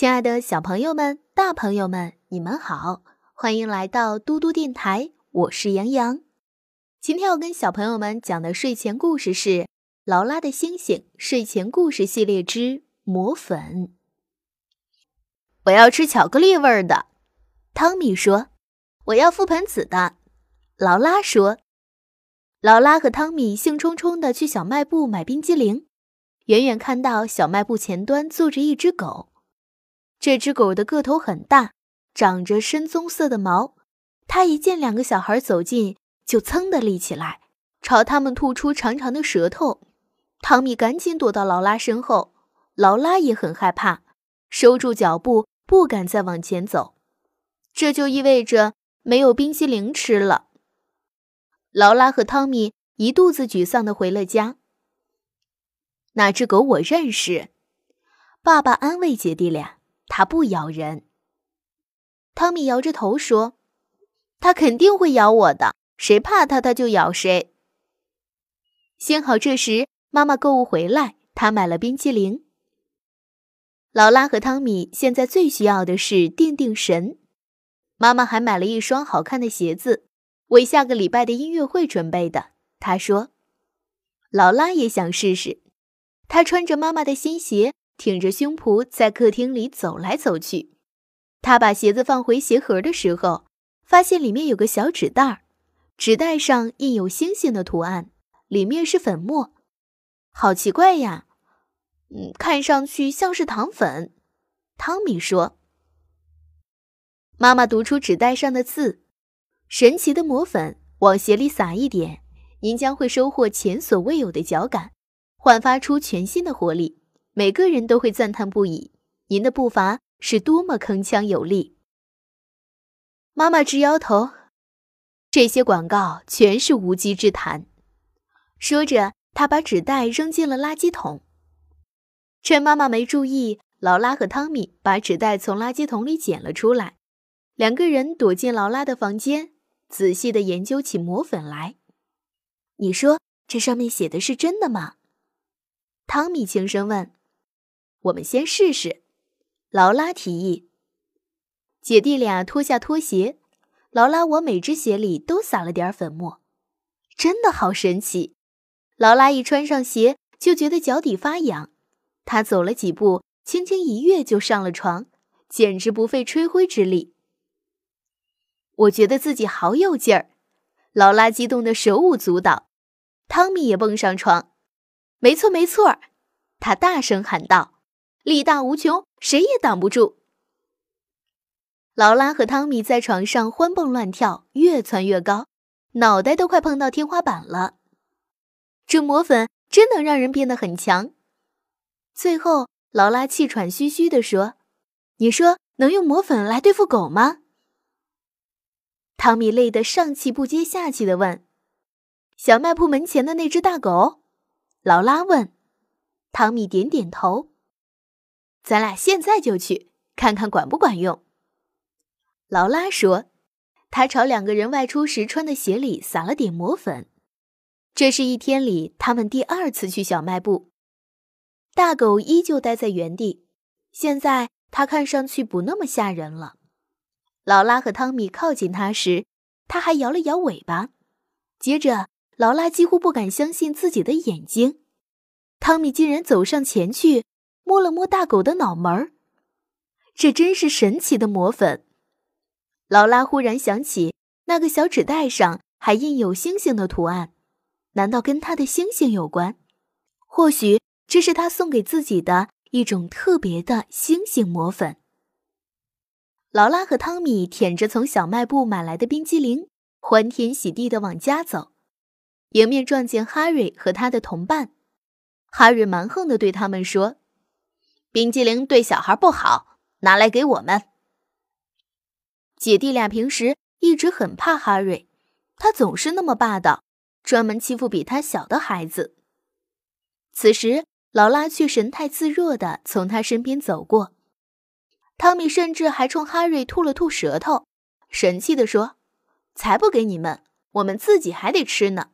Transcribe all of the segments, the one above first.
亲爱的小朋友们、大朋友们，你们好，欢迎来到嘟嘟电台，我是杨洋。今天要跟小朋友们讲的睡前故事是《劳拉的星星》睡前故事系列之魔粉。我要吃巧克力味儿的，汤米说。我要覆盆子的，劳拉说。劳拉和汤米兴冲冲地去小卖部买冰激凌，远远看到小卖部前端坐着一只狗。这只狗的个头很大，长着深棕色的毛。它一见两个小孩走近，就噌地立起来，朝他们吐出长长的舌头。汤米赶紧躲到劳拉身后，劳拉也很害怕，收住脚步，不敢再往前走。这就意味着没有冰激凌吃了。劳拉和汤米一肚子沮丧地回了家。那只狗我认识，爸爸安慰姐弟俩。它不咬人。汤米摇着头说：“它肯定会咬我的，谁怕它，它就咬谁。”幸好这时妈妈购物回来，她买了冰淇淋。劳拉和汤米现在最需要的是定定神。妈妈还买了一双好看的鞋子，为下个礼拜的音乐会准备的。她说：“劳拉也想试试。”她穿着妈妈的新鞋。挺着胸脯在客厅里走来走去，他把鞋子放回鞋盒的时候，发现里面有个小纸袋儿，纸袋上印有星星的图案，里面是粉末，好奇怪呀！嗯，看上去像是糖粉。汤米说。妈妈读出纸袋上的字：“神奇的魔粉，往鞋里撒一点，您将会收获前所未有的脚感，焕发出全新的活力。”每个人都会赞叹不已，您的步伐是多么铿锵有力。妈妈直摇头，这些广告全是无稽之谈。说着，她把纸袋扔进了垃圾桶。趁妈妈没注意，劳拉和汤米把纸袋从垃圾桶里捡了出来。两个人躲进劳拉的房间，仔细的研究起魔粉来。你说这上面写的是真的吗？汤米轻声问。我们先试试，劳拉提议。姐弟俩脱下拖鞋，劳拉往每只鞋里都撒了点粉末，真的好神奇。劳拉一穿上鞋就觉得脚底发痒，她走了几步，轻轻一跃就上了床，简直不费吹灰之力。我觉得自己好有劲儿，劳拉激动的手舞足蹈。汤米也蹦上床，没错没错，他大声喊道。力大无穷，谁也挡不住。劳拉和汤米在床上欢蹦乱跳，越窜越高，脑袋都快碰到天花板了。这魔粉真能让人变得很强。最后，劳拉气喘吁吁地说：“你说能用魔粉来对付狗吗？”汤米累得上气不接下气地问：“小卖铺门前的那只大狗？”劳拉问。汤米点点头。咱俩现在就去看看管不管用。劳拉说：“她朝两个人外出时穿的鞋里撒了点魔粉。”这是一天里他们第二次去小卖部。大狗依旧待在原地，现在它看上去不那么吓人了。劳拉和汤米靠近它时，它还摇了摇尾巴。接着，劳拉几乎不敢相信自己的眼睛，汤米竟然走上前去。摸了摸大狗的脑门儿，这真是神奇的魔粉。劳拉忽然想起，那个小纸袋上还印有星星的图案，难道跟他的星星有关？或许这是他送给自己的一种特别的星星魔粉。劳拉和汤米舔着从小卖部买来的冰激凌，欢天喜地的往家走，迎面撞见哈瑞和他的同伴。哈瑞蛮横的对他们说。冰激凌对小孩不好，拿来给我们。姐弟俩平时一直很怕哈瑞，他总是那么霸道，专门欺负比他小的孩子。此时，劳拉却神态自若的从他身边走过。汤米甚至还冲哈瑞吐了吐舌头，神气的说：“才不给你们，我们自己还得吃呢。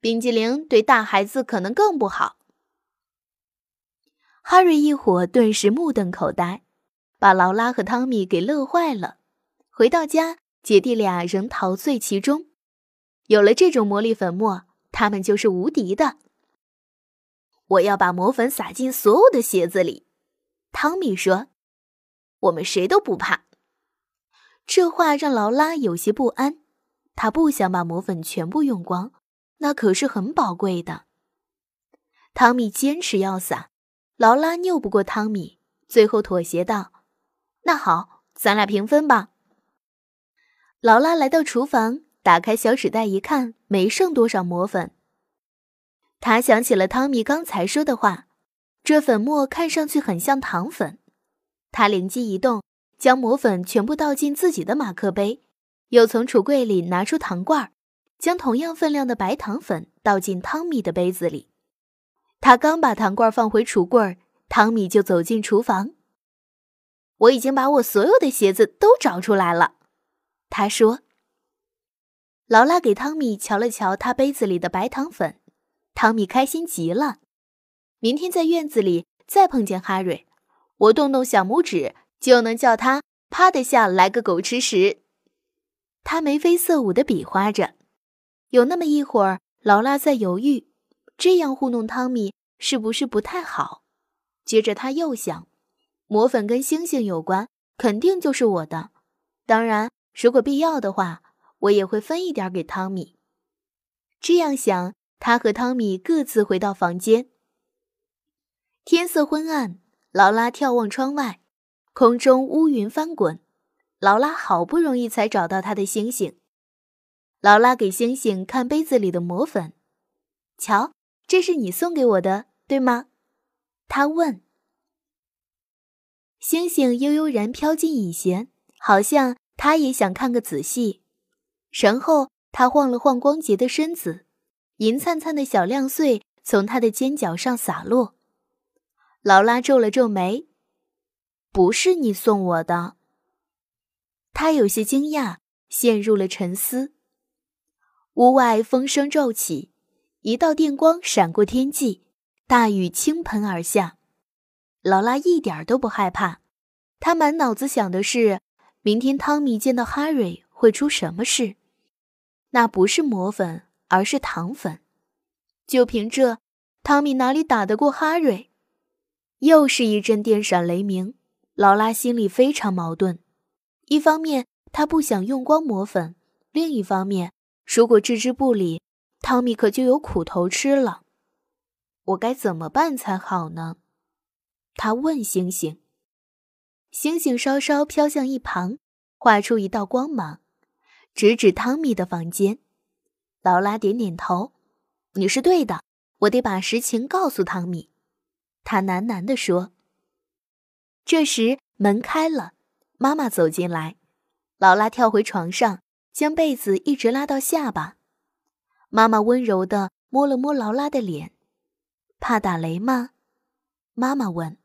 冰激凌对大孩子可能更不好。”哈瑞一伙顿时目瞪口呆，把劳拉和汤米给乐坏了。回到家，姐弟俩仍陶醉其中。有了这种魔力粉末，他们就是无敌的。我要把魔粉撒进所有的鞋子里，汤米说：“我们谁都不怕。”这话让劳拉有些不安，她不想把魔粉全部用光，那可是很宝贵的。汤米坚持要撒，劳拉拗不过汤米，最后妥协道：“那好，咱俩平分吧。”劳拉来到厨房，打开小纸袋一看，没剩多少魔粉。他想起了汤米刚才说的话，这粉末看上去很像糖粉。他灵机一动，将魔粉全部倒进自己的马克杯，又从橱柜里拿出糖罐，将同样分量的白糖粉倒进汤米的杯子里。他刚把糖罐放回橱柜，汤米就走进厨房。我已经把我所有的鞋子都找出来了，他说。劳拉给汤米瞧了瞧他杯子里的白糖粉。汤米开心极了，明天在院子里再碰见哈瑞，我动动小拇指就能叫他啪的下来个狗吃屎。他眉飞色舞的比划着，有那么一会儿，劳拉在犹豫，这样糊弄汤米是不是不太好？接着他又想，魔粉跟星星有关，肯定就是我的。当然，如果必要的话，我也会分一点给汤米。这样想。他和汤米各自回到房间。天色昏暗，劳拉眺望窗外，空中乌云翻滚。劳拉好不容易才找到他的星星。劳拉给星星看杯子里的魔粉，瞧，这是你送给我的，对吗？他问。星星悠悠然飘进椅弦，好像他也想看个仔细。然后他晃了晃光洁的身子。银灿灿的小亮碎从他的肩角上洒落，劳拉皱了皱眉：“不是你送我的。”他有些惊讶，陷入了沉思。屋外风声骤起，一道电光闪过天际，大雨倾盆而下。劳拉一点都不害怕，她满脑子想的是：明天汤米见到哈瑞会出什么事？那不是魔粉。而是糖粉，就凭这，汤米哪里打得过哈瑞？又是一阵电闪雷鸣，劳拉心里非常矛盾。一方面，她不想用光魔粉；另一方面，如果置之不理，汤米可就有苦头吃了。我该怎么办才好呢？他问星星。星星稍稍飘向一旁，画出一道光芒，直指汤米的房间。劳拉点点头：“你是对的，我得把实情告诉汤米。”他喃喃地说。这时门开了，妈妈走进来，劳拉跳回床上，将被子一直拉到下巴。妈妈温柔地摸了摸劳拉的脸：“怕打雷吗？”妈妈问。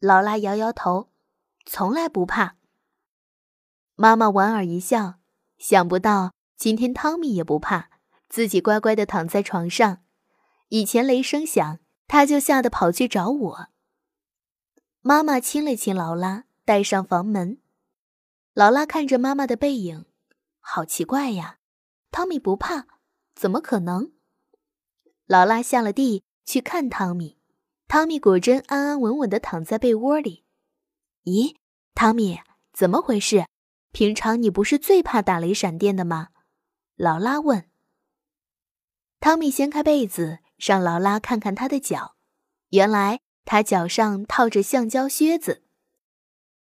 劳拉摇摇头：“从来不怕。”妈妈莞尔一笑，想不到。今天汤米也不怕，自己乖乖的躺在床上。以前雷声响，他就吓得跑去找我。妈妈亲了亲劳拉，带上房门。劳拉看着妈妈的背影，好奇怪呀，汤米不怕，怎么可能？劳拉下了地去看汤米，汤米果真安安稳稳的躺在被窝里。咦，汤米，怎么回事？平常你不是最怕打雷闪电的吗？劳拉问：“汤米掀开被子，让劳拉看看他的脚。原来他脚上套着橡胶靴子。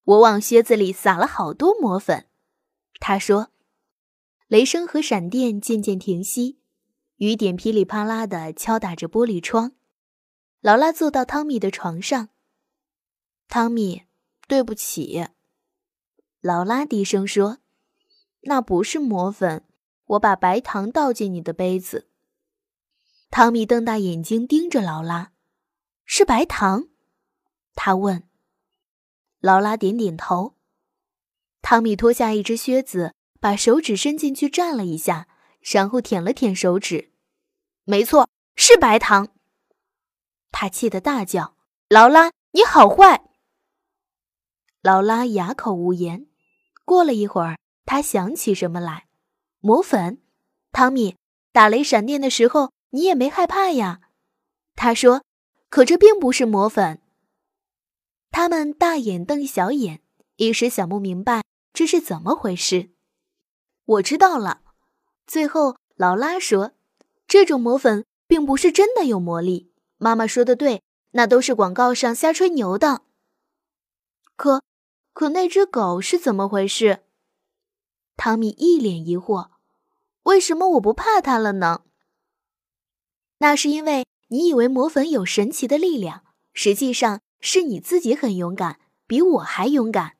我往靴子里撒了好多魔粉。”他说。雷声和闪电渐渐停息，雨点噼里啪啦的敲打着玻璃窗。劳拉坐到汤米的床上。汤米，对不起。劳拉低声说：“那不是魔粉。”我把白糖倒进你的杯子。汤米瞪大眼睛盯着劳拉，是白糖？他问。劳拉点点头。汤米脱下一只靴子，把手指伸进去蘸了一下，然后舔了舔手指。没错，是白糖。他气得大叫：“劳拉，你好坏！”劳拉哑口无言。过了一会儿，他想起什么来：“魔粉，汤米，打雷闪电的时候你也没害怕呀？”他说：“可这并不是魔粉。”他们大眼瞪小眼，一时想不明白这是怎么回事。我知道了。最后，劳拉说：“这种魔粉并不是真的有魔力。”妈妈说的对，那都是广告上瞎吹牛的。可，可那只狗是怎么回事？汤米一脸疑惑：“为什么我不怕它了呢？”那是因为你以为魔粉有神奇的力量，实际上是你自己很勇敢，比我还勇敢。”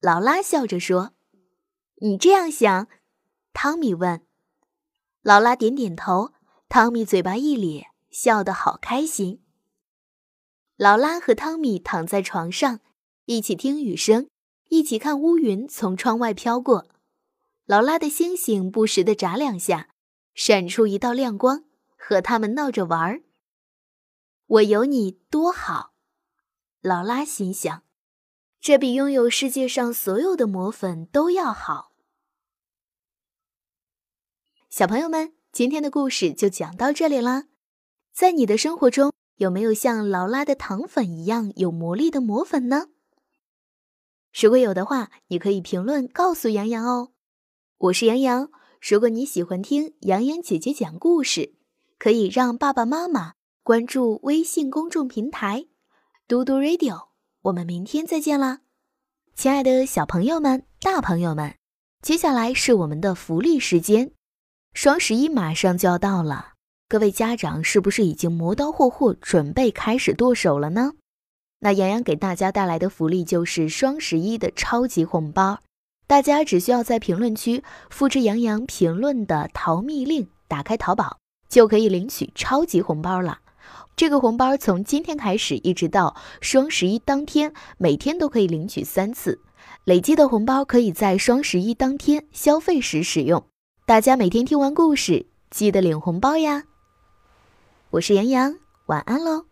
劳拉笑着说。“你这样想？”汤米问。劳拉点点头。汤米嘴巴一咧。笑得好开心。劳拉和汤米躺在床上，一起听雨声，一起看乌云从窗外飘过。劳拉的星星不时地眨两下，闪出一道亮光，和他们闹着玩儿。我有你多好，劳拉心想，这比拥有世界上所有的魔粉都要好。小朋友们，今天的故事就讲到这里啦。在你的生活中，有没有像劳拉的糖粉一样有魔力的魔粉呢？如果有的话，你可以评论告诉洋洋哦。我是洋洋，如果你喜欢听洋洋姐姐讲故事，可以让爸爸妈妈关注微信公众平台“嘟嘟 Radio”。我们明天再见啦，亲爱的小朋友们、大朋友们，接下来是我们的福利时间，双十一马上就要到了。各位家长是不是已经磨刀霍霍，准备开始剁手了呢？那洋洋给大家带来的福利就是双十一的超级红包，大家只需要在评论区复制洋洋评论的淘密令，打开淘宝就可以领取超级红包了。这个红包从今天开始一直到双十一当天，每天都可以领取三次，累积的红包可以在双十一当天消费时使用。大家每天听完故事，记得领红包呀！我是杨洋，晚安喽。